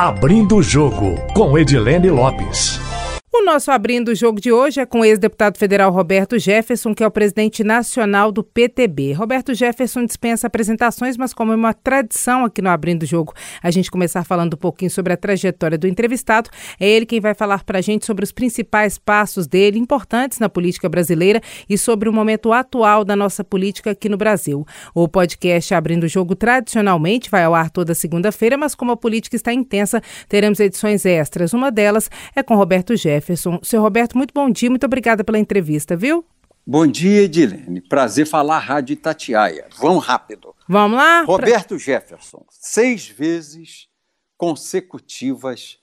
Abrindo o Jogo, com Edilene Lopes. O nosso abrindo o jogo de hoje é com o ex-deputado federal Roberto Jefferson, que é o presidente nacional do PTB. Roberto Jefferson dispensa apresentações, mas como é uma tradição aqui no Abrindo o Jogo, a gente começar falando um pouquinho sobre a trajetória do entrevistado. É ele quem vai falar para a gente sobre os principais passos dele, importantes na política brasileira e sobre o momento atual da nossa política aqui no Brasil. O podcast Abrindo o Jogo tradicionalmente vai ao ar toda segunda-feira, mas como a política está intensa, teremos edições extras. Uma delas é com Roberto Jefferson. Jefferson. Seu Roberto, muito bom dia, muito obrigada pela entrevista, viu? Bom dia, Edilene. Prazer falar Rádio Itatiaia. Vamos rápido. Vamos lá? Roberto pra... Jefferson, seis vezes consecutivas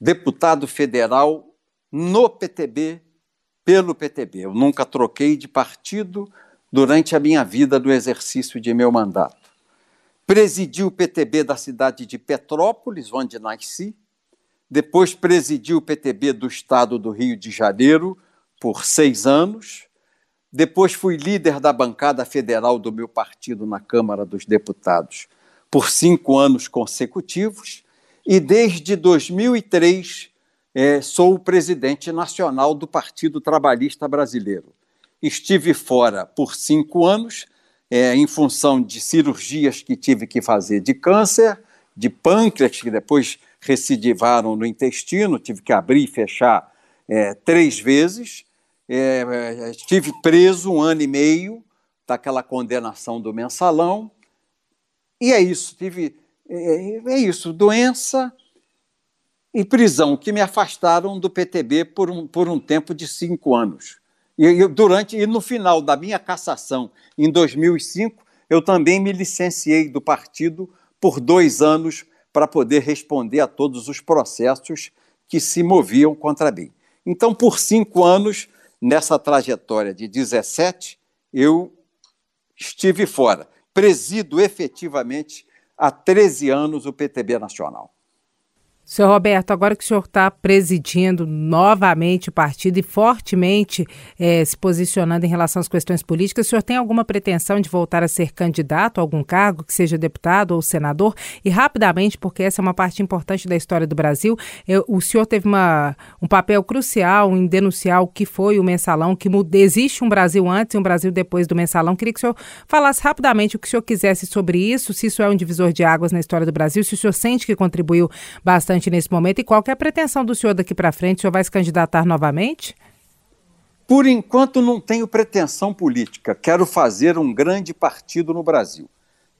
deputado federal no PTB, pelo PTB. Eu nunca troquei de partido durante a minha vida do exercício de meu mandato. Presidi o PTB da cidade de Petrópolis, onde nasci, depois presidiu o PTB do Estado do Rio de Janeiro por seis anos. Depois fui líder da bancada federal do meu partido na Câmara dos Deputados por cinco anos consecutivos. E desde 2003 é, sou o presidente nacional do Partido Trabalhista Brasileiro. Estive fora por cinco anos, é, em função de cirurgias que tive que fazer de câncer, de pâncreas, que depois recidivaram no intestino, tive que abrir e fechar é, três vezes. É, é, estive preso um ano e meio daquela condenação do mensalão. E é isso, tive. É, é isso, doença e prisão, que me afastaram do PTB por um, por um tempo de cinco anos. E, durante, e no final da minha cassação, em 2005, eu também me licenciei do partido por dois anos para poder responder a todos os processos que se moviam contra mim. Então, por cinco anos, nessa trajetória de 17, eu estive fora. Presido efetivamente há 13 anos o PTB Nacional. Senhor Roberto, agora que o senhor está presidindo novamente o partido e fortemente é, se posicionando em relação às questões políticas, o senhor tem alguma pretensão de voltar a ser candidato a algum cargo, que seja deputado ou senador? E rapidamente, porque essa é uma parte importante da história do Brasil, eu, o senhor teve uma, um papel crucial em denunciar o que foi o mensalão, que existe um Brasil antes e um Brasil depois do mensalão. Queria que o senhor falasse rapidamente o que o senhor quisesse sobre isso, se isso é um divisor de águas na história do Brasil, se o senhor sente que contribuiu bastante bastante nesse momento. E qual é a pretensão do senhor daqui para frente? O senhor vai se candidatar novamente? Por enquanto, não tenho pretensão política. Quero fazer um grande partido no Brasil.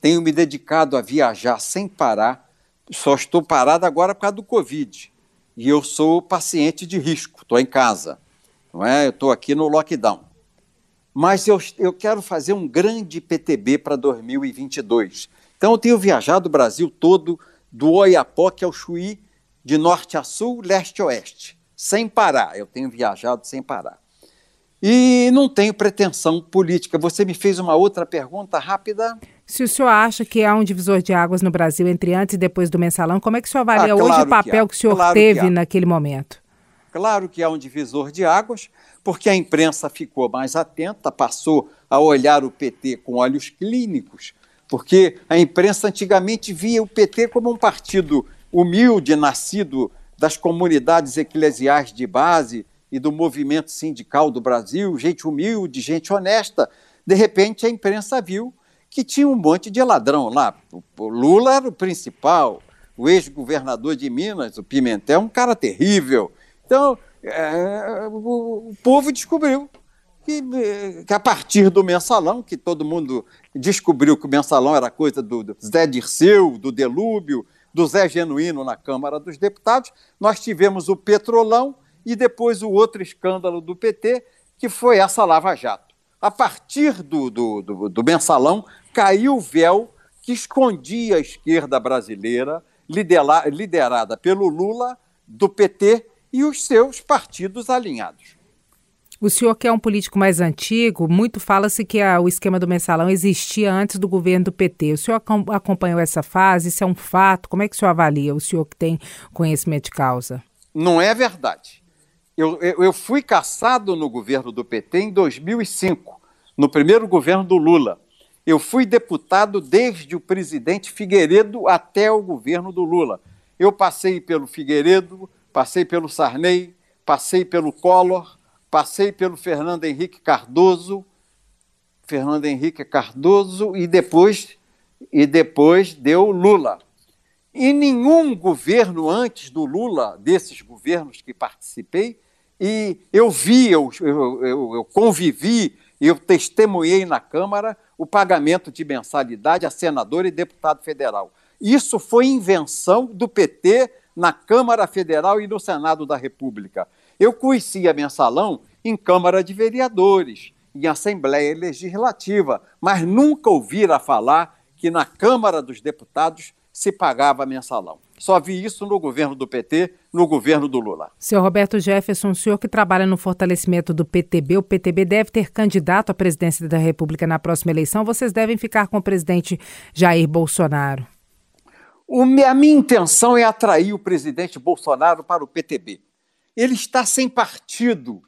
Tenho me dedicado a viajar sem parar. Só estou parado agora por causa do Covid. E eu sou paciente de risco, estou em casa. Não é? Eu estou aqui no lockdown. Mas eu, eu quero fazer um grande PTB para 2022. Então, eu tenho viajado o Brasil todo, do Oiapoque ao Chuí, de norte a sul, leste a oeste, sem parar. Eu tenho viajado sem parar. E não tenho pretensão política. Você me fez uma outra pergunta rápida? Se o senhor acha que há um divisor de águas no Brasil entre antes e depois do mensalão, como é que o senhor avalia ah, claro hoje o papel que, que o senhor claro teve naquele momento? Claro que há um divisor de águas, porque a imprensa ficou mais atenta, passou a olhar o PT com olhos clínicos, porque a imprensa antigamente via o PT como um partido humilde, nascido das comunidades eclesiais de base e do movimento sindical do Brasil, gente humilde, gente honesta. De repente, a imprensa viu que tinha um monte de ladrão lá. O Lula era o principal, o ex-governador de Minas, o Pimentel, um cara terrível. Então, é, o, o, povo descobriu que, que, a partir do mensalão, que todo mundo descobriu que o mensalão era coisa do, do Zé Dirceu, do Delúbio, do Zé Genuíno na Câmara dos Deputados, nós tivemos o Petrolão e depois o outro escândalo do PT, que foi essa Lava Jato. A partir do, do, do, do mensalão, caiu o véu que escondia a esquerda brasileira, liderada pelo Lula, do PT e os seus partidos alinhados. O senhor que é um político mais antigo, muito fala-se que a, o esquema do mensalão existia antes do governo do PT. O senhor acompanhou essa fase? Isso é um fato? Como é que o senhor avalia, o senhor que tem conhecimento de causa? Não é verdade. Eu, eu, eu fui caçado no governo do PT em 2005, no primeiro governo do Lula. Eu fui deputado desde o presidente Figueiredo até o governo do Lula. Eu passei pelo Figueiredo, passei pelo Sarney, passei pelo Collor, passei pelo Fernando Henrique Cardoso, Fernando Henrique Cardoso e depois e depois deu Lula. E nenhum governo antes do Lula, desses governos que participei, e eu vi, eu, eu, eu convivi, eu testemunhei na Câmara o pagamento de mensalidade a senador e deputado federal. Isso foi invenção do PT na Câmara Federal e no Senado da República. Eu conhecia mensalão em Câmara de Vereadores, em Assembleia Legislativa, mas nunca ouvira falar que na Câmara dos Deputados se pagava mensalão. Só vi isso no governo do PT, no governo do Lula. Senhor Roberto Jefferson, o senhor que trabalha no fortalecimento do PTB, o PTB deve ter candidato à presidência da República na próxima eleição. Vocês devem ficar com o presidente Jair Bolsonaro. O, a minha intenção é atrair o presidente Bolsonaro para o PTB. Ele está sem partido,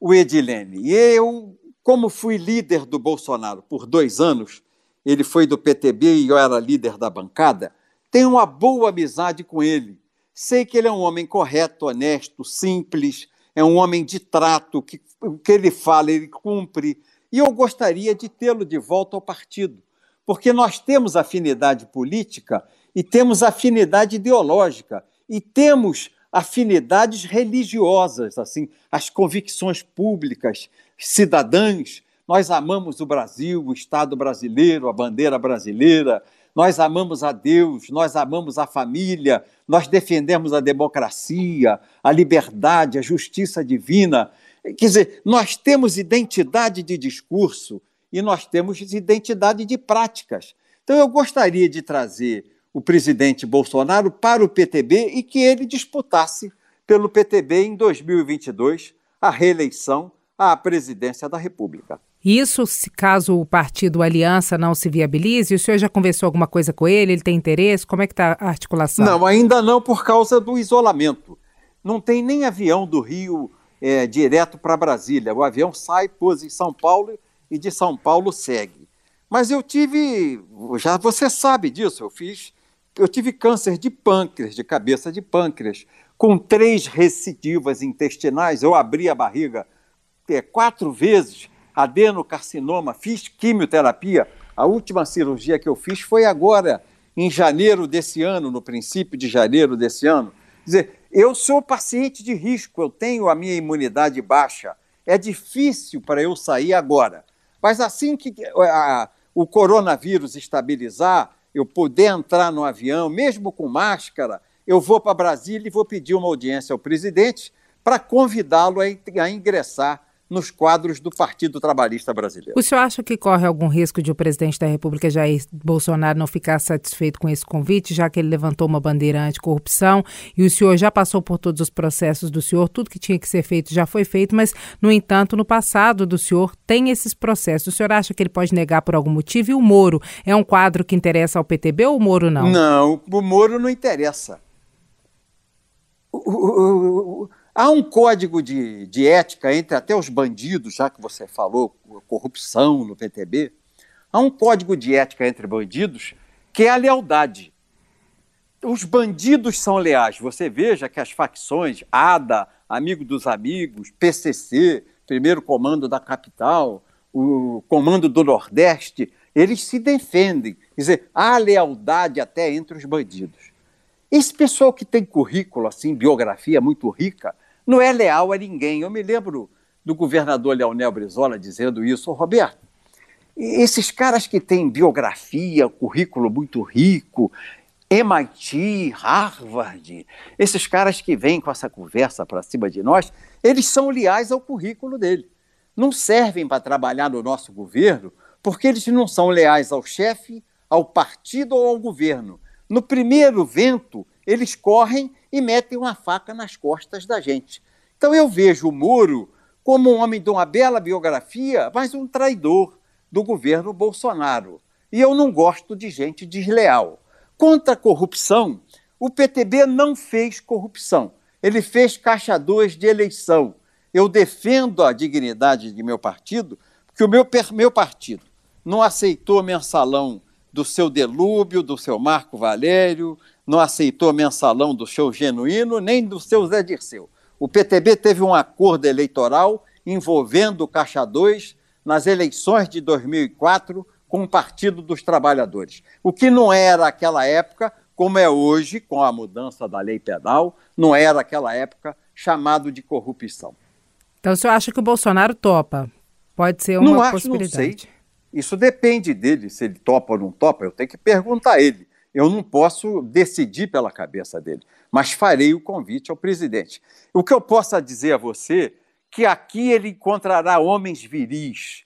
o Edilene. E eu, como fui líder do Bolsonaro por dois anos, ele foi do PTB e eu era líder da bancada, tenho uma boa amizade com ele. Sei que ele é um homem correto, honesto, simples, é um homem de trato, que o que ele fala, ele cumpre. E eu gostaria de tê-lo de volta ao partido, porque nós temos afinidade política e temos afinidade ideológica e temos afinidades religiosas, assim, as convicções públicas, cidadãs, nós amamos o Brasil, o Estado brasileiro, a bandeira brasileira, nós amamos a Deus, nós amamos a família, nós defendemos a democracia, a liberdade, a justiça divina. Quer dizer, nós temos identidade de discurso e nós temos identidade de práticas. Então, eu gostaria de trazer o presidente Bolsonaro para o PTB e que ele disputasse pelo PTB em 2022 a reeleição à presidência da República. Isso, se caso o partido Aliança não se viabilize, o senhor já conversou alguma coisa com ele? Ele tem interesse? Como é que está a articulação? Não, ainda não por causa do isolamento. Não tem nem avião do Rio é, direto para Brasília. O avião sai, pôs em São Paulo e de São Paulo segue. Mas eu tive, já você sabe disso, eu fiz, eu tive câncer de pâncreas, de cabeça de pâncreas, com três recidivas intestinais. Eu abri a barriga é, quatro vezes adenocarcinoma, fiz quimioterapia. A última cirurgia que eu fiz foi agora, em janeiro desse ano, no princípio de janeiro desse ano. Quer dizer, eu sou paciente de risco, eu tenho a minha imunidade baixa. É difícil para eu sair agora. Mas assim que a, o coronavírus estabilizar, eu puder entrar no avião, mesmo com máscara, eu vou para Brasília e vou pedir uma audiência ao presidente para convidá-lo a ingressar nos quadros do Partido Trabalhista Brasileiro. O senhor acha que corre algum risco de o presidente da República, Jair Bolsonaro, não ficar satisfeito com esse convite, já que ele levantou uma bandeira anticorrupção e o senhor já passou por todos os processos do senhor, tudo que tinha que ser feito já foi feito, mas, no entanto, no passado do senhor tem esses processos. O senhor acha que ele pode negar por algum motivo? E o Moro é um quadro que interessa ao PTB ou o Moro não? Não, o Moro não interessa. O, o, o, Há um código de, de ética entre até os bandidos, já que você falou, corrupção no PTB. Há um código de ética entre bandidos que é a lealdade. Os bandidos são leais. Você veja que as facções, ADA, Amigo dos Amigos, PCC, Primeiro Comando da Capital, o Comando do Nordeste, eles se defendem. Quer dizer, há lealdade até entre os bandidos. Esse pessoal que tem currículo, assim, biografia muito rica, não é leal a ninguém. Eu me lembro do governador Leonel Brizola dizendo isso, Roberto. Esses caras que têm biografia, currículo muito rico, MIT, Harvard, esses caras que vêm com essa conversa para cima de nós, eles são leais ao currículo dele. Não servem para trabalhar no nosso governo porque eles não são leais ao chefe, ao partido ou ao governo. No primeiro vento, eles correm e metem uma faca nas costas da gente. Então eu vejo o Moro como um homem de uma bela biografia, mas um traidor do governo Bolsonaro. E eu não gosto de gente desleal. Contra a corrupção, o PTB não fez corrupção. Ele fez caixa 2 de eleição. Eu defendo a dignidade de meu partido, porque o meu, meu partido não aceitou mensalão do seu Delúbio, do seu Marco Valério, não aceitou mensalão do seu Genuíno nem do seu Zé Dirceu. O PTB teve um acordo eleitoral envolvendo o Caixa 2 nas eleições de 2004 com o Partido dos Trabalhadores. O que não era aquela época, como é hoje, com a mudança da lei penal, não era aquela época chamado de corrupção. Então o senhor acha que o Bolsonaro topa? Pode ser uma não acho, possibilidade. Não sei. Isso depende dele, se ele topa ou não topa, eu tenho que perguntar a ele. Eu não posso decidir pela cabeça dele, mas farei o convite ao presidente. O que eu posso dizer a você que aqui ele encontrará homens viris,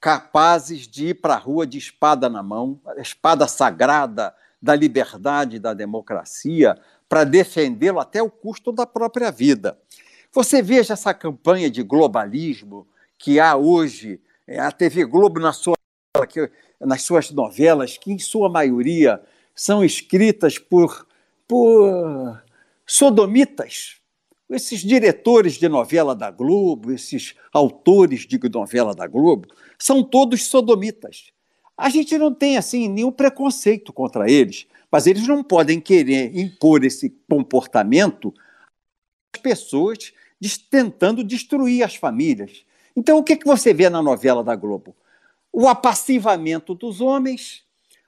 capazes de ir para a rua de espada na mão, espada sagrada da liberdade da democracia, para defendê-lo até o custo da própria vida. Você veja essa campanha de globalismo que há hoje, é, a TV Globo na sua, nas suas novelas, que em sua maioria são escritas por, por sodomitas. Esses diretores de novela da Globo, esses autores de novela da Globo, são todos sodomitas. A gente não tem assim nenhum preconceito contra eles, mas eles não podem querer impor esse comportamento às pessoas tentando destruir as famílias. Então, o que, que você vê na novela da Globo? O apassivamento dos homens,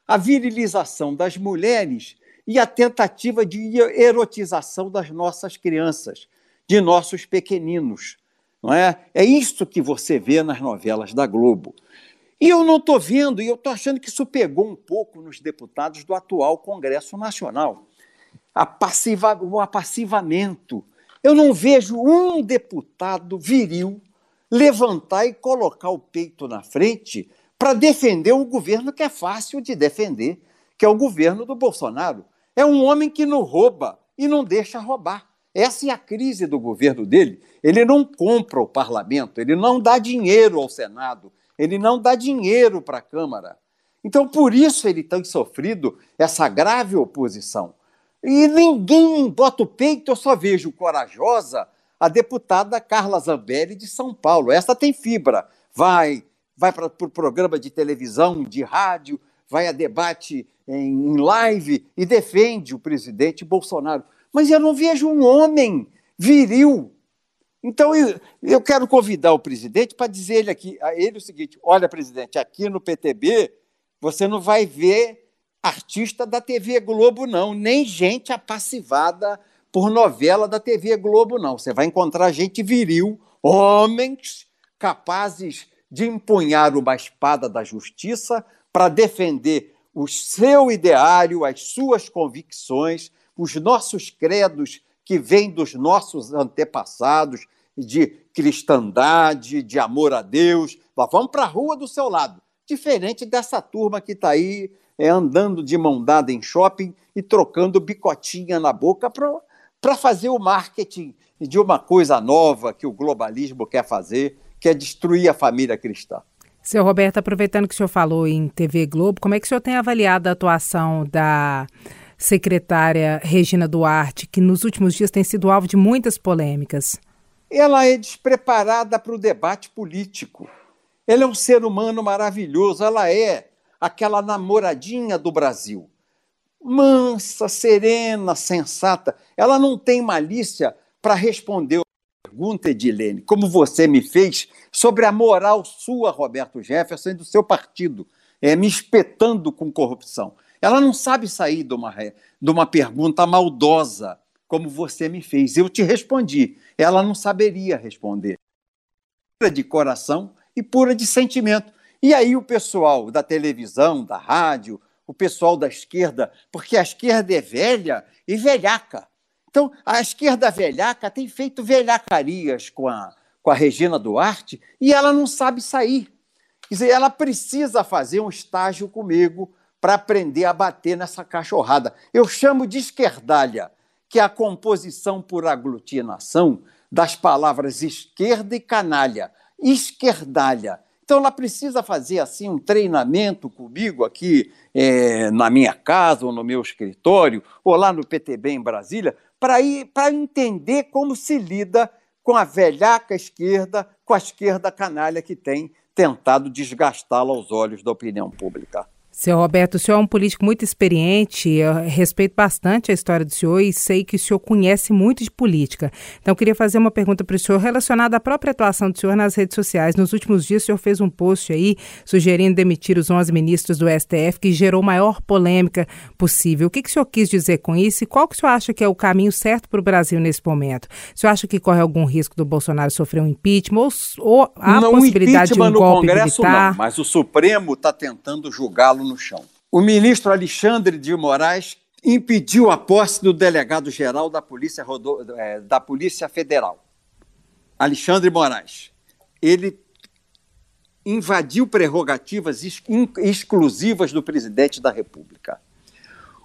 a virilização das mulheres e a tentativa de erotização das nossas crianças, de nossos pequeninos. Não é? é isso que você vê nas novelas da Globo. E eu não estou vendo, e eu estou achando que isso pegou um pouco nos deputados do atual Congresso Nacional. Passiva, o apassivamento. Eu não vejo um deputado viril levantar e colocar o peito na frente para defender um governo que é fácil de defender, que é o governo do Bolsonaro. É um homem que não rouba e não deixa roubar. Essa é a crise do governo dele. Ele não compra o parlamento, ele não dá dinheiro ao Senado, ele não dá dinheiro para a Câmara. Então, por isso ele tem sofrido essa grave oposição. E ninguém bota o peito, eu só vejo corajosa a deputada Carla Zambelli de São Paulo. Essa tem fibra, vai, vai para o pro programa de televisão, de rádio, vai a debate em, live e defende o presidente Bolsonaro. Mas eu não vejo um homem viril. Então eu, eu quero convidar o presidente para dizer ele aqui, a ele o seguinte: olha, presidente, aqui no PTB você não vai ver artista da TV Globo, não, nem gente apassivada por novela da TV Globo, não. Você vai encontrar gente viril, homens capazes de empunhar uma espada da justiça para defender o seu ideário, as suas convicções, os nossos credos que vêm dos nossos antepassados de cristandade, de amor a Deus. Vamos para a rua do seu lado. Diferente dessa turma que está aí é, andando de mão dada em shopping e trocando bicotinha na boca para fazer o marketing de uma coisa nova que o globalismo quer fazer, que é destruir a família cristã. Seu Roberto, aproveitando que o senhor falou em TV Globo, como é que o senhor tem avaliado a atuação da secretária Regina Duarte, que nos últimos dias tem sido alvo de muitas polêmicas? Ela é despreparada para o debate político. Ela é um ser humano maravilhoso, ela é aquela namoradinha do Brasil. Mansa, serena, sensata. Ela não tem malícia para responder pergunta, Edilene, como você me fez, sobre a moral sua, Roberto Jefferson, e do seu partido, é, me espetando com corrupção. Ela não sabe sair de uma, de uma pergunta maldosa, como você me fez. Eu te respondi. Ela não saberia responder. Pura de coração e pura de sentimento. E aí o pessoal da televisão, da rádio, o pessoal da esquerda, porque a esquerda é velha e velhaca. Então, a esquerda velhaca tem feito velhacarias com a, com a Regina Duarte e ela não sabe sair. Quer dizer, ela precisa fazer um estágio comigo para aprender a bater nessa cachorrada. Eu chamo de esquerdalha, que é a composição por aglutinação das palavras esquerda e canalha. Esquerdalha. Então ela precisa fazer assim um treinamento comigo aqui é, na minha casa ou no meu escritório ou lá no PTB em Brasília para ir para entender como se lida com a velhaca esquerda, com a esquerda canalha que tem tentado desgastá-la aos olhos da opinião pública. Seu Roberto, o senhor é um político muito experiente, eu respeito bastante a história do senhor e sei que o senhor conhece muito de política. Então, eu queria fazer uma pergunta para o senhor relacionada à própria atuação do senhor nas redes sociais. Nos últimos dias, o senhor fez um post aí sugerindo demitir os 11 ministros do STF, que gerou maior polêmica possível. O que, que o senhor quis dizer com isso e qual que o senhor acha que é o caminho certo para o Brasil nesse momento? O senhor acha que corre algum risco do Bolsonaro sofrer um impeachment ou, ou há não, possibilidade de um golpe Congresso, militar? Não, mas o Supremo está tentando julgá-lo no chão. O ministro Alexandre de Moraes impediu a posse do delegado-geral da Polícia. É, da Polícia Federal, Alexandre Moraes. Ele invadiu prerrogativas ex exclusivas do presidente da República.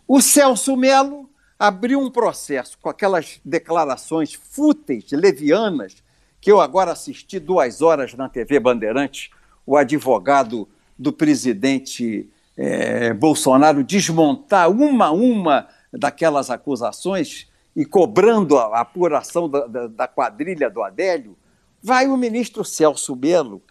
O Celso Melo abriu um processo com aquelas declarações fúteis, levianas, que eu agora assisti duas horas na TV Bandeirantes, o advogado do presidente é, Bolsonaro desmontar uma a uma daquelas acusações e cobrando a apuração da, da, da quadrilha do Adélio, vai o ministro Celso Melo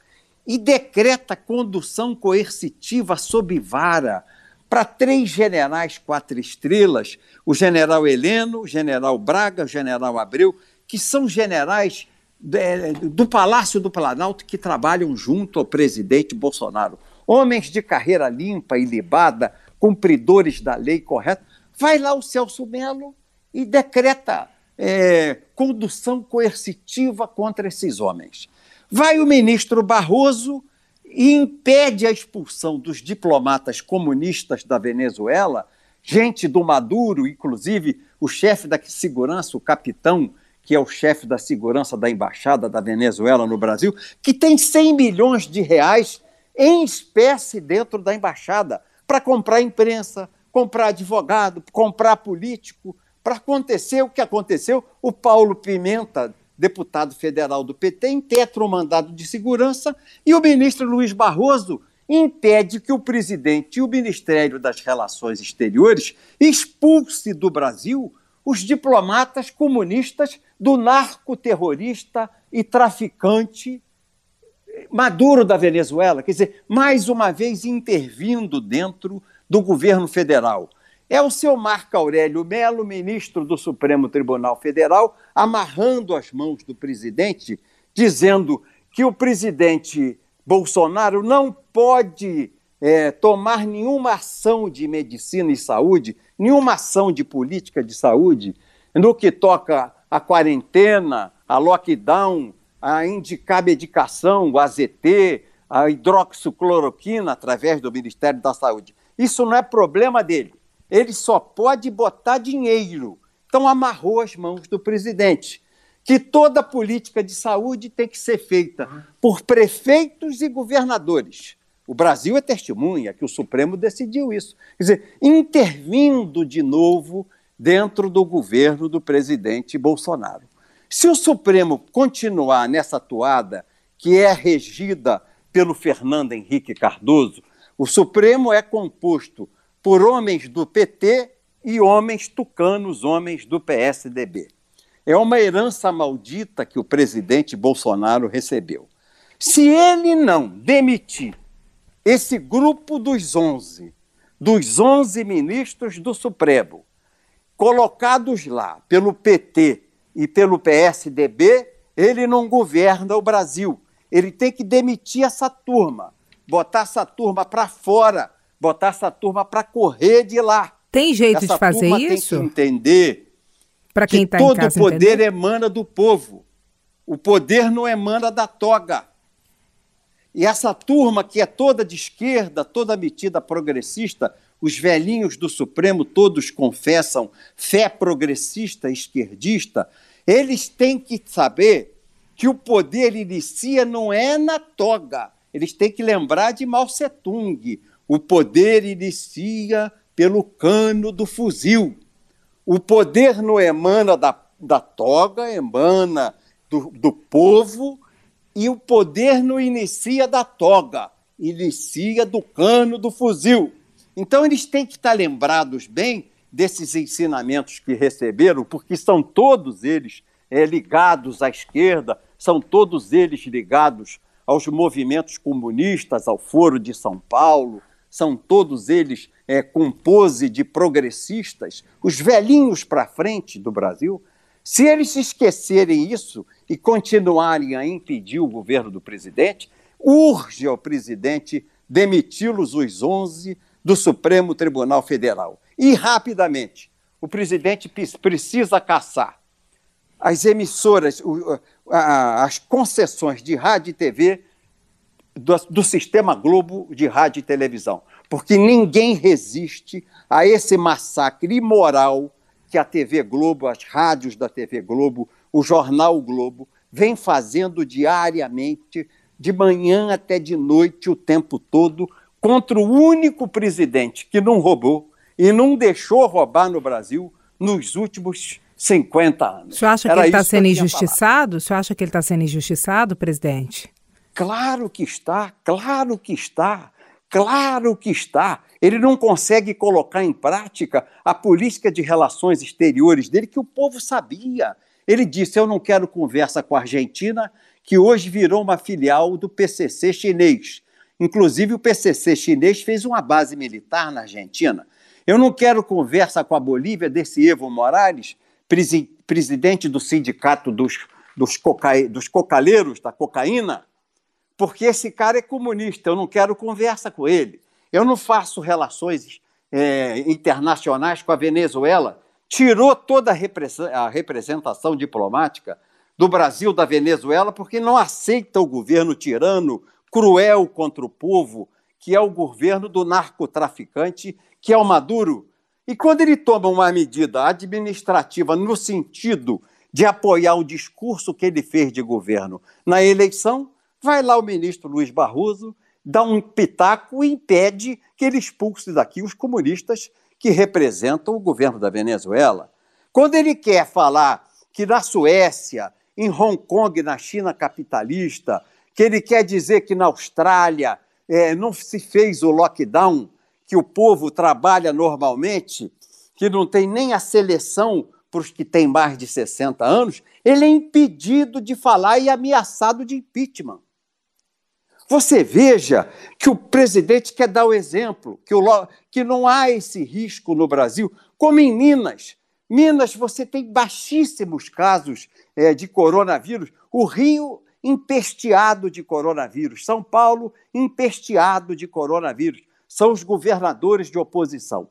e decreta condução coercitiva sob vara para três generais quatro estrelas, o general Heleno, o general Braga, o general Abreu, que são generais é, do Palácio do Planalto que trabalham junto ao presidente Bolsonaro. Homens de carreira limpa e libada, cumpridores da lei correta. Vai lá o Celso Melo e decreta é, condução coercitiva contra esses homens. Vai o ministro Barroso e impede a expulsão dos diplomatas comunistas da Venezuela, gente do Maduro, inclusive o chefe da segurança, o capitão que é o chefe da segurança da embaixada da Venezuela no Brasil, que tem 100 milhões de reais em espécie dentro da embaixada para comprar imprensa, comprar advogado, comprar político, para acontecer o que aconteceu. O Paulo Pimenta, deputado federal do PT, impetra o mandado de segurança e o ministro Luiz Barroso impede que o presidente e o Ministério das Relações Exteriores expulse do Brasil os diplomatas comunistas do narcoterrorista e traficante Maduro da Venezuela, quer dizer, mais uma vez intervindo dentro do governo federal. É o seu Marco Aurélio Melo, ministro do Supremo Tribunal Federal, amarrando as mãos do presidente, dizendo que o presidente Bolsonaro não pode é, tomar nenhuma ação de medicina e saúde, nenhuma ação de política de saúde no que toca a quarentena, a lockdown, a indicar medicação, o AZT, a hidroxicloroquina através do Ministério da Saúde. Isso não é problema dele. Ele só pode botar dinheiro. Então amarrou as mãos do presidente. Que toda política de saúde tem que ser feita por prefeitos e governadores. O Brasil é testemunha que o Supremo decidiu isso. Quer dizer, intervindo de novo dentro do governo do presidente Bolsonaro. Se o Supremo continuar nessa toada, que é regida pelo Fernando Henrique Cardoso, o Supremo é composto por homens do PT e homens tucanos, homens do PSDB. É uma herança maldita que o presidente Bolsonaro recebeu. Se ele não demitir esse grupo dos 11, dos 11 ministros do Supremo, colocados lá pelo PT e pelo PSDB, ele não governa o Brasil. Ele tem que demitir essa turma, botar essa turma para fora, botar essa turma para correr de lá. Tem jeito essa de fazer turma isso? Tem que entender para quem que tá todo casa poder entender? emana do povo. O poder não emana da toga. E essa turma que é toda de esquerda, toda metida progressista, os velhinhos do Supremo todos confessam fé progressista, esquerdista, eles têm que saber que o poder inicia não é na toga. Eles têm que lembrar de Mao Tse-tung. O poder inicia pelo cano do fuzil. O poder não emana da, da toga, emana do, do povo, e o poder não inicia da toga, inicia do cano do fuzil. Então, eles têm que estar lembrados bem desses ensinamentos que receberam, porque são todos eles é, ligados à esquerda, são todos eles ligados aos movimentos comunistas, ao Foro de São Paulo, são todos eles é, com pose de progressistas, os velhinhos para frente do Brasil, se eles esquecerem isso e continuarem a impedir o governo do presidente, urge ao presidente demiti-los os 11 do Supremo Tribunal Federal. E rapidamente, o presidente precisa caçar as emissoras, as concessões de rádio e TV do, sistema Globo de rádio e televisão, porque ninguém resiste a esse massacre imoral que a TV Globo, as rádios da TV Globo, o jornal Globo vem fazendo diariamente, de manhã até de noite, o tempo todo, contra o único presidente que não roubou e não deixou roubar no Brasil nos últimos 50 anos. O senhor acha Era que ele está sendo injustiçado? O senhor acha que ele está sendo injustiçado, presidente? Claro que está, claro que está, claro que está. Ele não consegue colocar em prática a política de relações exteriores dele que o povo sabia. Ele disse: Eu não quero conversa com a Argentina, que hoje virou uma filial do PCC chinês. Inclusive, o PCC chinês fez uma base militar na Argentina. Eu não quero conversa com a Bolívia desse Evo Morales, presidente do sindicato dos, dos, coca, dos cocaleiros da cocaína, porque esse cara é comunista, eu não quero conversa com ele. Eu não faço relações é, internacionais com a Venezuela. Tirou toda a representação diplomática do Brasil da Venezuela porque não aceita o governo tirano, cruel contra o povo, que é o governo do narcotraficante, que é o Maduro. E quando ele toma uma medida administrativa no sentido de apoiar o discurso que ele fez de governo na eleição, Vai lá o ministro Luiz Barroso, dá um pitaco e impede que ele expulse daqui os comunistas que representam o governo da Venezuela. Quando ele quer falar que na Suécia, em Hong Kong, na China capitalista, que ele quer dizer que na Austrália é, não se fez o lockdown, que o povo trabalha normalmente, que não tem nem a seleção para os que têm mais de 60 anos, ele é impedido de falar e ameaçado de impeachment. Você veja que o presidente quer dar o exemplo, que, o, que não há esse risco no Brasil, como em Minas. Minas, você tem baixíssimos casos é, de coronavírus. O Rio, empesteado de coronavírus. São Paulo, empesteado de coronavírus. São os governadores de oposição.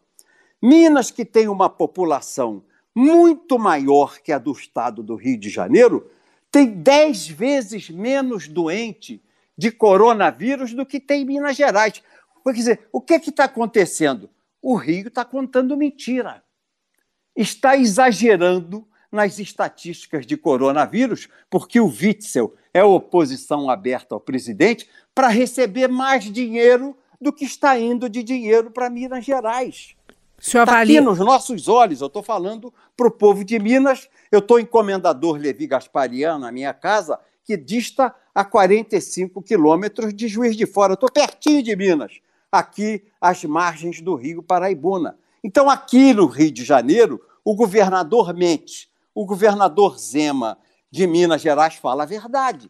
Minas, que tem uma população muito maior que a do estado do Rio de Janeiro, tem dez vezes menos doente de coronavírus do que tem em Minas Gerais. Quer dizer, o que está acontecendo? O Rio está contando mentira. Está exagerando nas estatísticas de coronavírus, porque o Witzel é oposição aberta ao presidente para receber mais dinheiro do que está indo de dinheiro para Minas Gerais. Está avalia... aqui nos nossos olhos, eu estou falando para o povo de Minas, eu estou encomendador Levi Gasparian na minha casa, que dista a 45 quilômetros de Juiz de Fora. Estou pertinho de Minas, aqui às margens do Rio Paraibuna. Então, aqui no Rio de Janeiro, o governador mente, o governador Zema de Minas Gerais fala a verdade.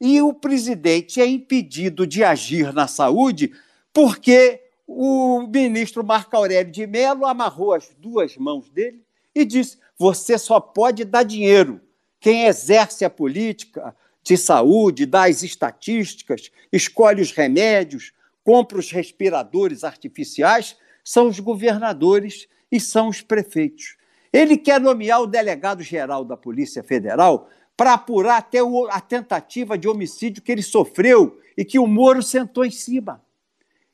E o presidente é impedido de agir na saúde porque o ministro Marco Aurélio de Mello amarrou as duas mãos dele e disse: você só pode dar dinheiro. Quem exerce a política, de saúde, dá as estatísticas, escolhe os remédios, compra os respiradores artificiais, são os governadores e são os prefeitos. Ele quer nomear o delegado-geral da Polícia Federal para apurar até a tentativa de homicídio que ele sofreu e que o Moro sentou em cima.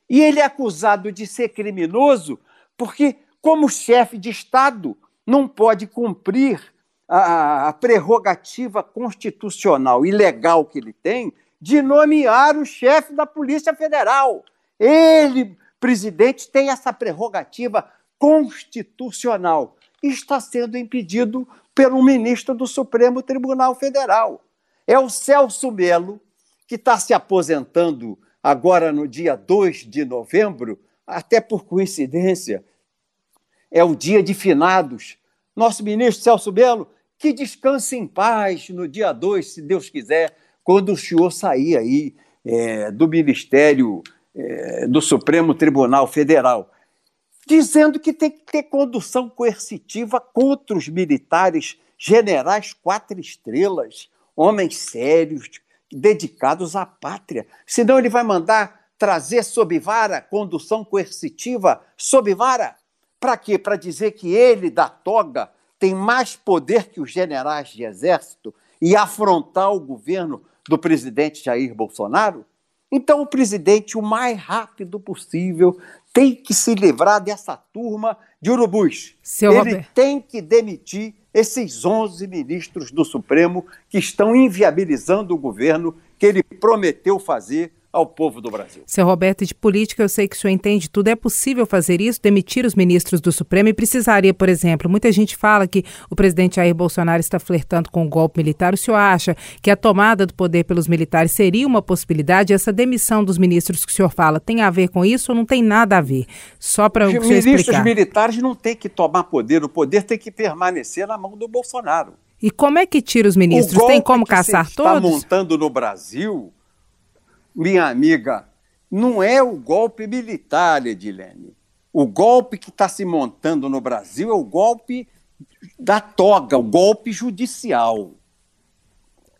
E ele é acusado de ser criminoso porque, como chefe de Estado, não pode cumprir a, a prerrogativa constitucional e legal que ele tem de nomear o chefe da Polícia Federal. Ele, presidente, tem essa prerrogativa constitucional está sendo impedido pelo ministro do Supremo Tribunal Federal. É o Celso Melo, que está se aposentando agora no dia 2 de novembro, até por coincidência, é o dia de finados. Nosso ministro Celso Melo que descanse em paz no dia 2, se Deus quiser, quando o senhor sair aí é, do Ministério é, do Supremo Tribunal Federal, dizendo que tem que ter condução coercitiva contra os militares generais quatro estrelas, homens sérios, dedicados à pátria. Senão ele vai mandar trazer sob vara condução coercitiva sob vara. Para quê? Para dizer que ele, da toga, tem mais poder que os generais de exército e afrontar o governo do presidente Jair Bolsonaro? Então, o presidente, o mais rápido possível, tem que se livrar dessa turma de urubus. Seu Ele Robert. tem que demitir esses 11 ministros do Supremo que estão inviabilizando o governo que ele prometeu fazer ao povo do Brasil. Seu Roberto, de política eu sei que o senhor entende tudo. É possível fazer isso, demitir os ministros do Supremo? E precisaria, por exemplo, muita gente fala que o presidente Jair Bolsonaro está flertando com o golpe militar. O senhor acha que a tomada do poder pelos militares seria uma possibilidade? Essa demissão dos ministros que o senhor fala tem a ver com isso ou não tem nada a ver? Só para o senhor explicar. Os ministros militares não têm que tomar poder, o poder tem que permanecer na mão do Bolsonaro. E como é que tira os ministros? Tem como caçar todos? está montando no Brasil minha amiga, não é o golpe militar, Edilene. O golpe que está se montando no Brasil é o golpe da toga, o golpe judicial.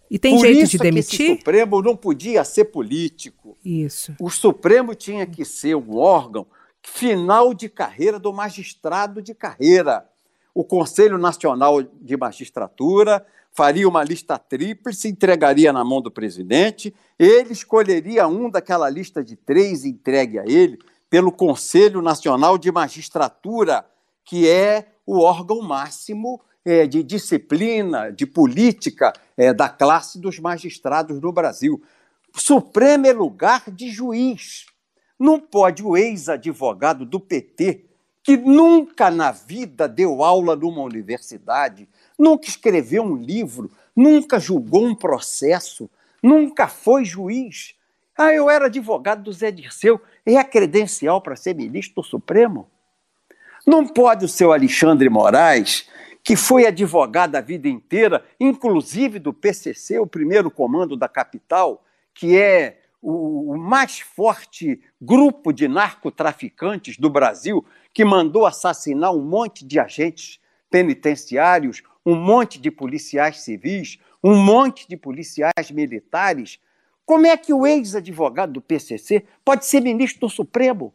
E tem Por jeito de demitir? o Supremo não podia ser político. Isso. O Supremo tinha que ser um órgão final de carreira do magistrado de carreira. O Conselho Nacional de Magistratura faria uma lista tríplice, entregaria na mão do presidente, ele escolheria um daquela lista de três entregue a ele pelo Conselho Nacional de Magistratura, que é o órgão máximo é, de disciplina, de política é, da classe dos magistrados no Brasil. O Supremo é lugar de juiz. Não pode o ex-advogado do PT, que nunca na vida deu aula numa universidade, nunca escreveu um livro, nunca julgou um processo, nunca foi juiz. Ah, eu era advogado do Zé Dirceu. É a credencial para ser ministro do Supremo? Não pode o seu Alexandre Moraes, que foi advogado a vida inteira, inclusive do PCC, o primeiro comando da capital, que é o, mais forte grupo de narcotraficantes do Brasil, que mandou assassinar um monte de agentes penitenciários, um monte de policiais civis, um monte de policiais militares. Como é que o ex-advogado do PCC pode ser ministro do Supremo?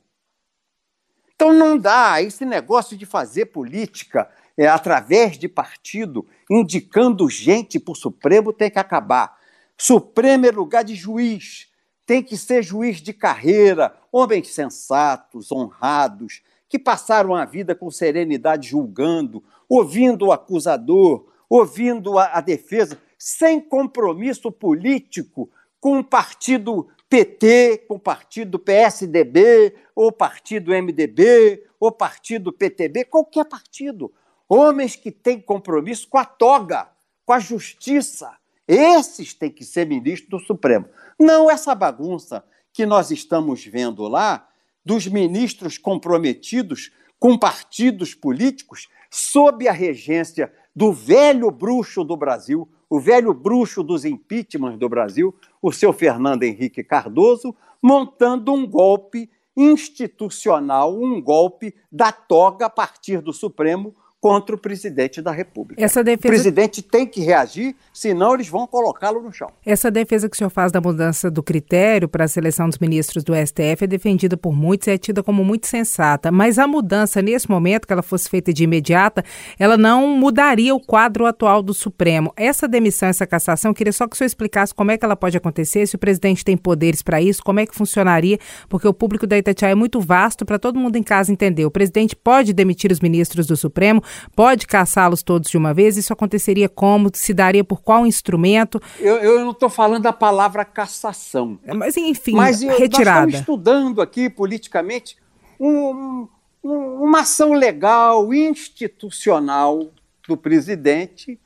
Então não dá esse negócio de fazer política é, através de partido, indicando gente para o Supremo, tem que acabar. Supremo é lugar de juiz, tem que ser juiz de carreira, homens sensatos, honrados, que passaram a vida com serenidade julgando, ouvindo o acusador, ouvindo a, a defesa, sem compromisso político com o partido PT, com o partido PSDB, ou partido MDB, ou partido PTB, qualquer partido. Homens que têm compromisso com a toga, com a justiça. Esses têm que ser ministros do Supremo. Não essa bagunça que nós estamos vendo lá, dos ministros comprometidos com partidos políticos sob a regência do velho bruxo do Brasil, o velho bruxo dos impeachments do Brasil, o seu Fernando Henrique Cardoso, montando um golpe institucional, um golpe da toga a partir do Supremo, contra o presidente da República. Defesa... O presidente tem que reagir, senão eles vão colocá-lo no chão. Essa defesa que o senhor faz da mudança do critério para a seleção dos ministros do STF é defendida por muitos e é tida como muito sensata. Mas a mudança, nesse momento, que ela fosse feita de imediata, ela não mudaria o quadro atual do Supremo. Essa demissão, essa cassação, eu queria só que o senhor explicasse como é que ela pode acontecer, se o presidente tem poderes para isso, como é que funcionaria, porque o público da Itatiaia é muito vasto para todo mundo em casa entender. O presidente pode demitir os ministros do Supremo, Pode caçá-los todos de uma vez? Isso aconteceria como? Se daria por qual instrumento? Eu, eu não estou falando da palavra cassação. É, mas, enfim, Mas eu, retirada. Nós estamos estudando aqui politicamente um, um, uma ação legal, institucional do presidente,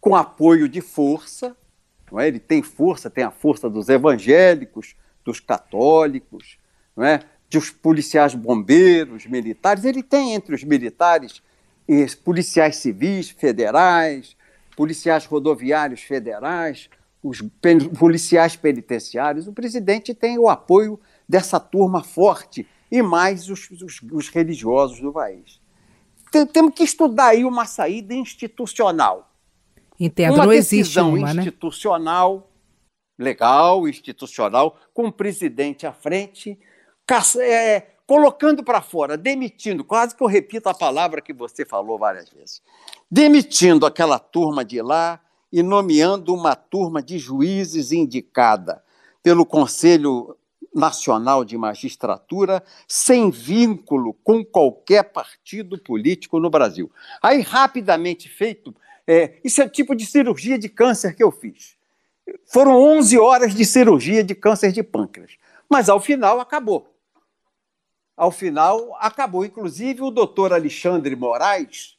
com apoio de força. Não é? Ele tem força, tem a força dos evangélicos, dos católicos, não é? dos policiais bombeiros, militares. Ele tem entre os militares policiais civis federais, policiais rodoviários federais, os policiais penitenciários. O presidente tem o apoio dessa turma forte e mais os, os, os religiosos do país. Temos que estudar aí uma saída institucional. Entendo, uma não existe uma, né? institucional, legal, institucional, com o presidente à frente, é, colocando para fora, demitindo, quase que eu repito a palavra que você falou várias vezes, demitindo aquela turma de lá e nomeando uma turma de juízes indicada pelo Conselho Nacional de Magistratura, sem vínculo com qualquer partido político no Brasil. Aí, rapidamente feito, é, isso é o tipo de cirurgia de câncer que eu fiz. Foram 11 horas de cirurgia de câncer de pâncreas, mas ao final acabou. Ao final acabou. Inclusive, o doutor Alexandre Moraes,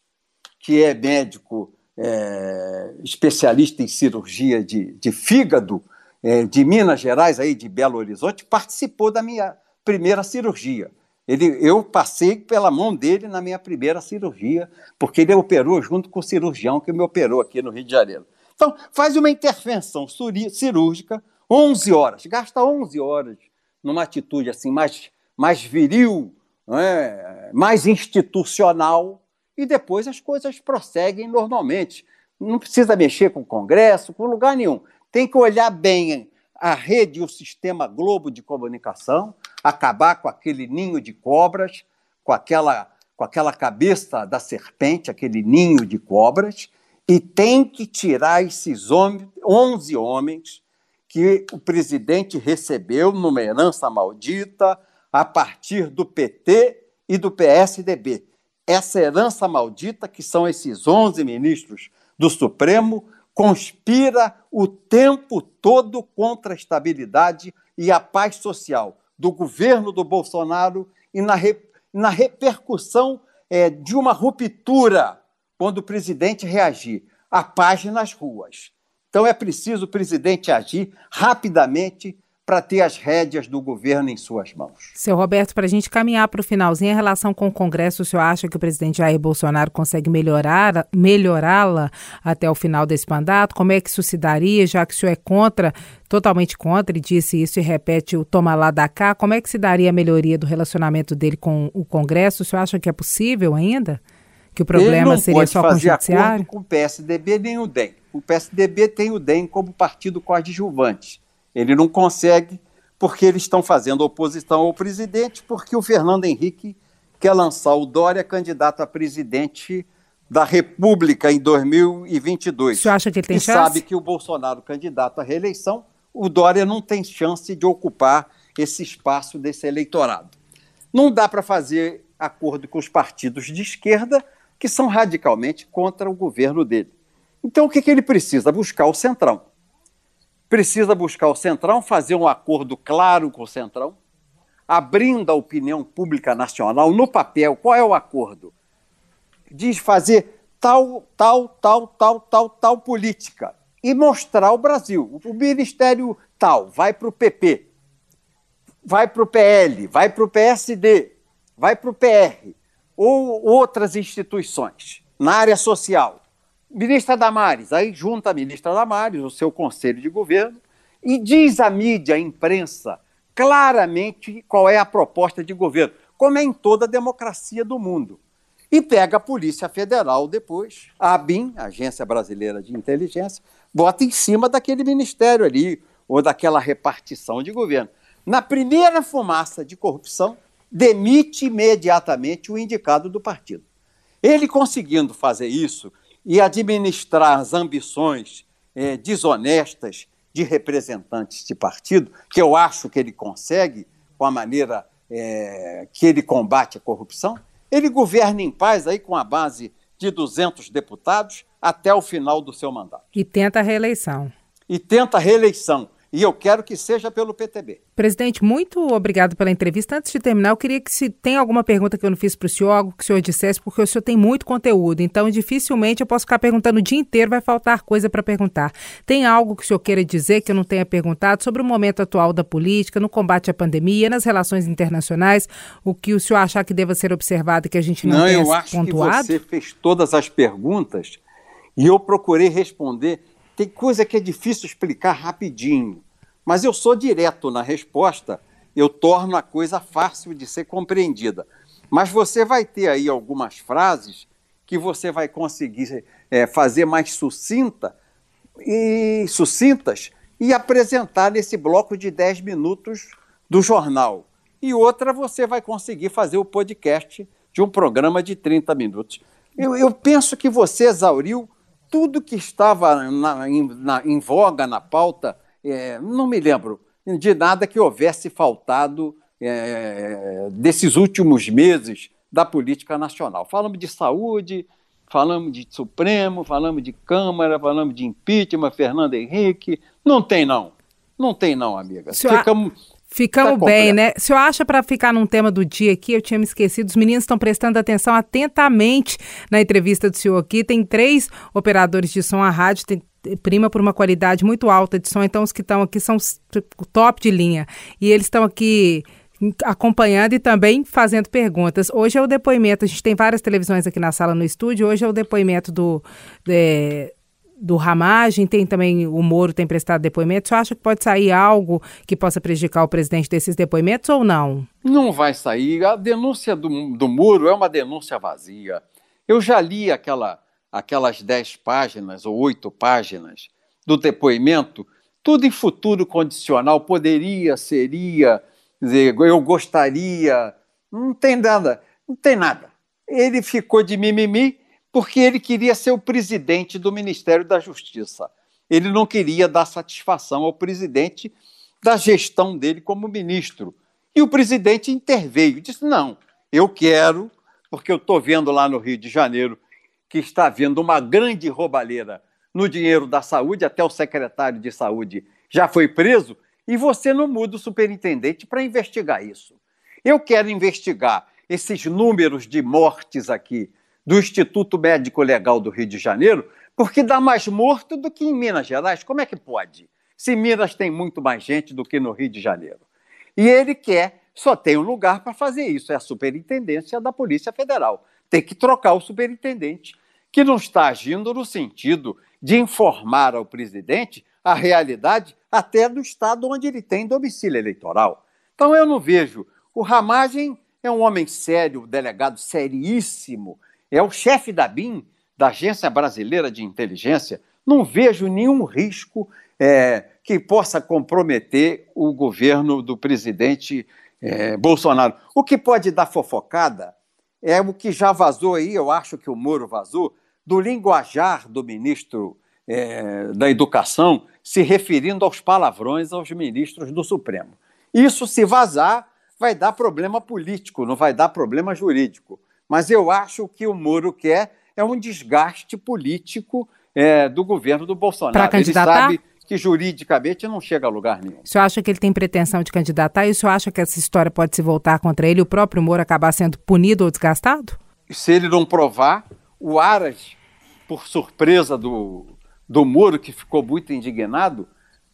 que é médico é, especialista em cirurgia de, de fígado, é, de Minas Gerais, aí de Belo Horizonte, participou da minha primeira cirurgia. Ele, eu passei pela mão dele na minha primeira cirurgia, porque ele operou junto com o cirurgião que me operou aqui no Rio de Janeiro. Então, faz uma intervenção cirúrgica, 11 horas, gasta 11 horas numa atitude assim mais, mais viril, é? mais institucional, e depois as coisas prosseguem normalmente. Não precisa mexer com o Congresso, com lugar nenhum tem que olhar bem a rede e o sistema Globo de comunicação, acabar com aquele ninho de cobras, com aquela, com aquela cabeça da serpente, aquele ninho de cobras, e tem que tirar esses homens, 11 homens que o presidente recebeu numa herança maldita a partir do PT e do PSDB. Essa herança maldita, que são esses 11 ministros do Supremo, conspira o tempo todo contra a estabilidade e a paz social do governo do Bolsonaro e na, re, na repercussão é, de uma ruptura quando o presidente reagir. A paz nas ruas. Então é preciso o presidente agir rapidamente para ter as rédeas do governo em suas mãos. Seu Roberto, para a gente caminhar para o finalzinho, em relação com o Congresso, o senhor acha que o presidente Jair Bolsonaro consegue melhorar, melhorá-la até o final desse mandato? Como é que isso se daria, já que o senhor é contra, totalmente contra, e disse isso e repete o toma lá da cá, como é que se daria a melhoria do relacionamento dele com o Congresso? O senhor acha que é possível ainda? Que o problema seria só com o judiciário? com o PSDB nem o DEM. O PSDB tem o DEM como partido coadjuvante ele não consegue porque eles estão fazendo oposição ao presidente, porque o Fernando Henrique quer lançar o Dória candidato a presidente da República em 2022. Você acha que ele tem e chance? sabe que o Bolsonaro candidato à reeleição, o Dória não tem chance de ocupar esse espaço desse eleitorado. Não dá para fazer acordo com os partidos de esquerda que são radicalmente contra o governo dele. Então o que, que ele precisa? Buscar o centrão precisa buscar o Centrão, fazer um acordo claro com o Centrão, abrindo a opinião pública nacional no papel. Qual é o acordo? Diz fazer tal, tal, tal, tal, tal, tal política e mostrar o Brasil. O ministério tal vai para o PP, vai para o PL, vai para o PSD, vai para o PR ou outras instituições na área social Ministra Damares, aí junta a ministra Damares, o seu conselho de governo, e diz à mídia, à imprensa, claramente qual é a proposta de governo, como é em toda a democracia do mundo. E pega a Polícia Federal depois, a ABIN, Agência Brasileira de Inteligência, bota em cima daquele ministério ali, ou daquela repartição de governo. Na primeira fumaça de corrupção, demite imediatamente o indicado do partido. Ele conseguindo fazer isso, e administrar as ambições é, desonestas de representantes de partido, que eu acho que ele consegue com a maneira é, que ele combate a corrupção, ele governa em paz aí com a base de 200 deputados até o final do seu mandato. E tenta a reeleição. E tenta a reeleição. E eu quero que seja pelo PTB. Presidente, muito obrigado pela entrevista. Antes de terminar, eu queria que se tem alguma pergunta que eu não fiz para o senhor, algo que o senhor dissesse, porque o senhor tem muito conteúdo. Então, dificilmente eu posso ficar perguntando o dia inteiro, vai faltar coisa para perguntar. Tem algo que o senhor queira dizer que eu não tenha perguntado sobre o momento atual da política, no combate à pandemia, nas relações internacionais, o que o senhor achar que deva ser observado e que a gente não, não tenha eu acho pontuado? que você fez todas as perguntas e eu procurei responder. Tem coisa que é difícil explicar rapidinho. Mas eu sou direto na resposta, eu torno a coisa fácil de ser compreendida. Mas você vai ter aí algumas frases que você vai conseguir é, fazer mais sucinta e sucintas e apresentar nesse bloco de 10 minutos do jornal. E outra você vai conseguir fazer o podcast de um programa de 30 minutos. Eu, eu penso que você exauriu tudo que estava na, na, em voga na pauta, é, não me lembro de nada que houvesse faltado é, desses últimos meses da política nacional. Falamos de saúde, falamos de Supremo, falamos de Câmara, falamos de impeachment, Fernando Henrique. Não tem, não. Não tem, não, amiga. Ficamos. Ficamos tá bem, né? Se eu acha para ficar num tema do dia aqui, eu tinha me esquecido, os meninos estão prestando atenção atentamente na entrevista do senhor aqui. Tem três operadores de som à rádio, tem prima por uma qualidade muito alta de som, então os que estão aqui são top de linha. E eles estão aqui acompanhando e também fazendo perguntas. Hoje é o depoimento, a gente tem várias televisões aqui na sala no estúdio, hoje é o depoimento do, de, do Ramagem, tem também o Moro tem prestado depoimento. Você acha que pode sair algo que possa prejudicar o presidente desses depoimentos ou não? Não vai sair. A denúncia do, do Moro é uma denúncia vazia. Eu já li aquela, aquelas dez páginas ou oito páginas do depoimento, tudo em futuro condicional, poderia, seria, dizer, eu gostaria, não tem nada, não tem nada. Ele ficou de mimimi porque ele queria ser o presidente do Ministério da Justiça. Ele não queria dar satisfação ao presidente da gestão dele como ministro. E o presidente interveio, disse: não, eu quero, porque eu estou vendo lá no Rio de Janeiro que está havendo uma grande roubalheira no dinheiro da saúde, até o secretário de saúde já foi preso, e você não muda o superintendente para investigar isso. Eu quero investigar esses números de mortes aqui do Instituto Médico Legal do Rio de Janeiro, porque dá mais morto do que em Minas Gerais. Como é que pode? Se Minas tem muito mais gente do que no Rio de Janeiro. E ele quer, só tem um lugar para fazer isso, é a Superintendência da Polícia Federal. Tem que trocar o superintendente, que não está agindo no sentido de informar ao presidente a realidade até do estado onde ele tem domicílio eleitoral. Então eu não vejo. O Ramagem é um homem sério, um delegado seríssimo, é o chefe da BIM, da Agência Brasileira de Inteligência, não vejo nenhum risco é, que possa comprometer o governo do presidente é, Bolsonaro. O que pode dar fofocada é o que já vazou aí, eu acho que o Moro vazou, do linguajar do ministro é, da Educação se referindo aos palavrões aos ministros do Supremo. Isso, se vazar, vai dar problema político, não vai dar problema jurídico. Mas eu acho que o Moro quer é um desgaste político é, do governo do Bolsonaro. Para candidatar? Ele sabe que juridicamente não chega a lugar nenhum. O senhor acha que ele tem pretensão de candidatar e o senhor acha que essa história pode se voltar contra ele e o próprio Moro acabar sendo punido ou desgastado? Se ele não provar, o Aras, por surpresa do, do Moro, que ficou muito indignado,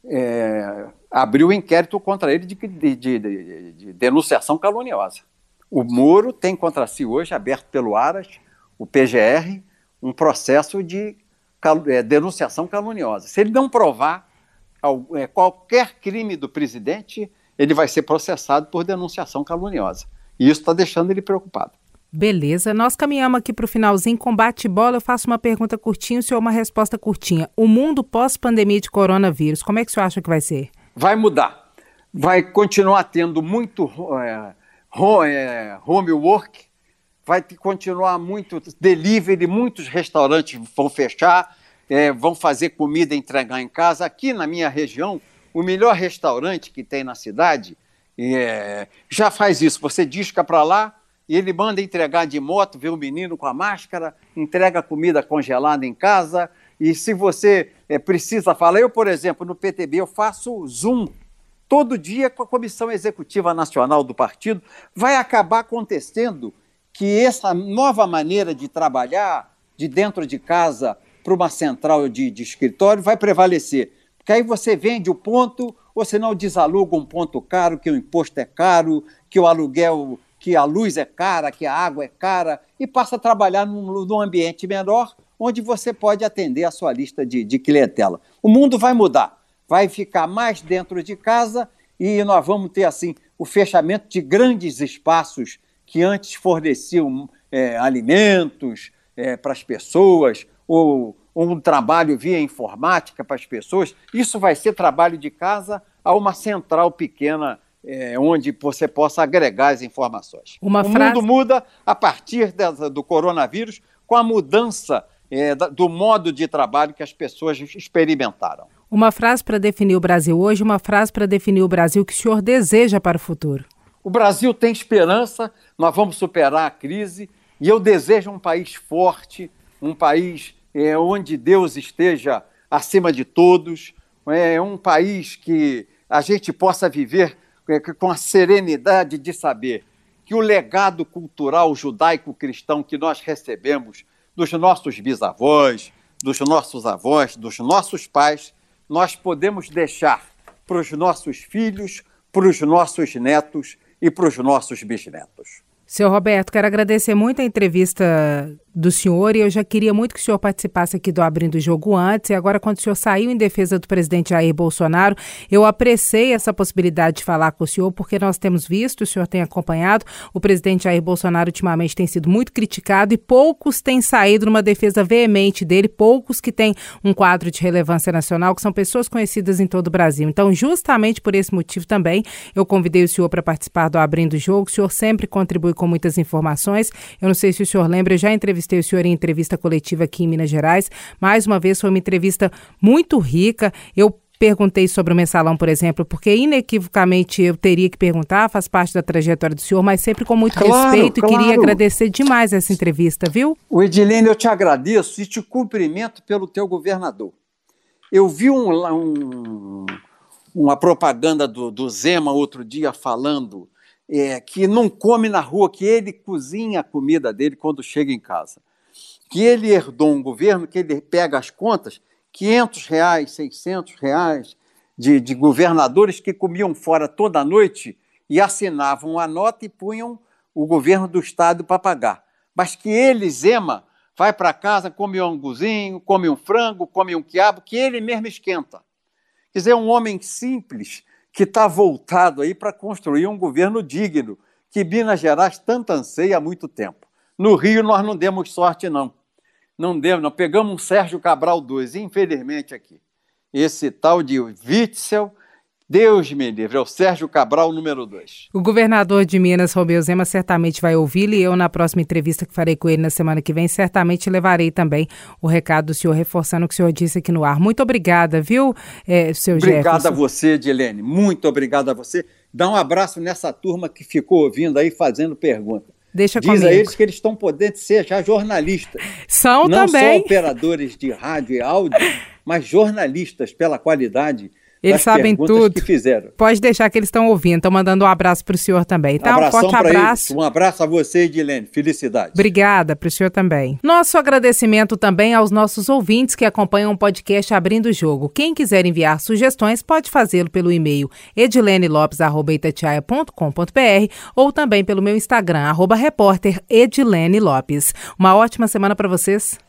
é, abriu um inquérito contra ele de, de, de, de denunciação caluniosa. O Moro tem contra si hoje, aberto pelo Aras, o PGR, um processo de é, denunciação caluniosa. Se ele não provar é, qualquer crime do presidente, ele vai ser processado por denunciação caluniosa. E isso está deixando ele preocupado. Beleza, nós caminhamos aqui para o finalzinho com bate-bola. Eu faço uma pergunta curtinha, o senhor uma resposta curtinha. O mundo pós-pandemia de coronavírus, como é que o senhor acha que vai ser? Vai mudar. Vai continuar tendo muito é, é, homework, vai continuar muito delivery, muitos restaurantes vão fechar, é, vão fazer comida entregar em casa. Aqui na minha região, o melhor restaurante que tem na cidade é, já faz isso. Você disca para lá e ele manda entregar de moto, vê o menino com a máscara, entrega comida congelada em casa. E se você é, precisa falar, eu, por exemplo, no PTB, eu faço Zoom todo dia com a Comissão Executiva Nacional do partido, vai acabar acontecendo que essa nova maneira de trabalhar de dentro de casa para uma central de, de escritório vai prevalecer. Porque aí você vende o ponto, ou senão desaluga um ponto caro, que o imposto é caro, que o aluguel, que a luz é cara, que a água é cara, e passa a trabalhar num, num ambiente menor, onde você pode atender a sua lista de, de clientela. O mundo vai mudar vai ficar mais dentro de casa e nós vamos ter assim o fechamento de grandes espaços que antes forneciam é, alimentos é, para as pessoas ou, ou um trabalho via informática para as pessoas. Isso vai ser trabalho de casa a uma central pequena é, onde você possa agregar as informações. Uma o frase... mundo muda a partir do coronavírus com a mudança é, do modo de trabalho que as pessoas experimentaram. Uma frase para definir o Brasil hoje, uma frase para definir o Brasil que o senhor deseja para o futuro. O Brasil tem esperança, nós vamos superar a crise e eu desejo um país forte, um país é, onde Deus esteja acima de todos, é um país que a gente possa viver é, com a serenidade de saber que o legado cultural judaico-cristão que nós recebemos dos nossos bisavós, dos nossos avós, dos nossos pais, nós podemos deixar para os nossos filhos, para os nossos netos e para os nossos bisnetos. Seu Roberto, quero agradecer muito a entrevista do senhor e eu já queria muito que o senhor participasse aqui do Abrindo o Jogo antes e agora quando o senhor saiu em defesa do presidente Jair Bolsonaro, eu apreciei essa possibilidade de falar com o senhor porque nós temos visto, o senhor tem acompanhado, o presidente Jair Bolsonaro ultimamente tem sido muito criticado e poucos têm saído numa defesa veemente dele, poucos que têm um quadro de relevância nacional, que são pessoas conhecidas em todo o Brasil. Então, justamente por esse motivo também, eu convidei o senhor para participar do Abrindo o Jogo, o senhor sempre contribui com muitas informações. Eu não sei se o senhor lembra, eu já entrevistei o senhor em entrevista coletiva aqui em Minas Gerais. Mais uma vez, foi uma entrevista muito rica. Eu perguntei sobre o mensalão, por exemplo, porque inequivocamente eu teria que perguntar, faz parte da trajetória do senhor, mas sempre com muito claro, respeito claro. e queria agradecer demais essa entrevista, viu? O Edilene, eu te agradeço e te cumprimento pelo teu governador. Eu vi um, um, uma propaganda do, do Zema outro dia falando é, que não come na rua, que ele cozinha a comida dele quando chega em casa. Que ele herdou um governo que ele pega as contas, 500 reais, 600 reais de, de governadores que comiam fora toda noite e assinavam a nota e punham o governo do estado para pagar. Mas que ele, Zema, vai para casa, come um anguzinho, come um frango, come um quiabo, que ele mesmo esquenta. Quer dizer, um homem simples, que está voltado aí para construir um governo digno, que Minas Gerais tanto anseia há muito tempo. No Rio nós não demos sorte, não. Não demos, não. Pegamos um Sérgio Cabral II, infelizmente aqui. Esse tal de Witzel Deus me livre, é o Sérgio Cabral, número 2. O governador de Minas, Romeu Zema, certamente vai ouvi-lo e eu, na próxima entrevista que farei com ele na semana que vem, certamente levarei também o recado do senhor, reforçando o que o senhor disse aqui no ar. Muito obrigada, viu, é, seu Obrigado a você, Edilene. Muito obrigado a você. Dá um abraço nessa turma que ficou ouvindo aí, fazendo pergunta. Deixa Diz comigo. a eles que eles estão podendo ser já jornalistas. São Não também. Não só operadores de rádio e áudio, mas jornalistas pela qualidade eles sabem tudo. Que fizeram. Pode deixar que eles estão ouvindo. Estão mandando um abraço para o senhor também. Tá? Um forte abraço. Eles. Um abraço a você, Edilene. Felicidade. Obrigada para o senhor também. Nosso agradecimento também aos nossos ouvintes que acompanham o podcast Abrindo o Jogo. Quem quiser enviar sugestões pode fazê-lo pelo e-mail edilenelopes.com.br ou também pelo meu Instagram, arroba repórter Edilene Lopes. Uma ótima semana para vocês.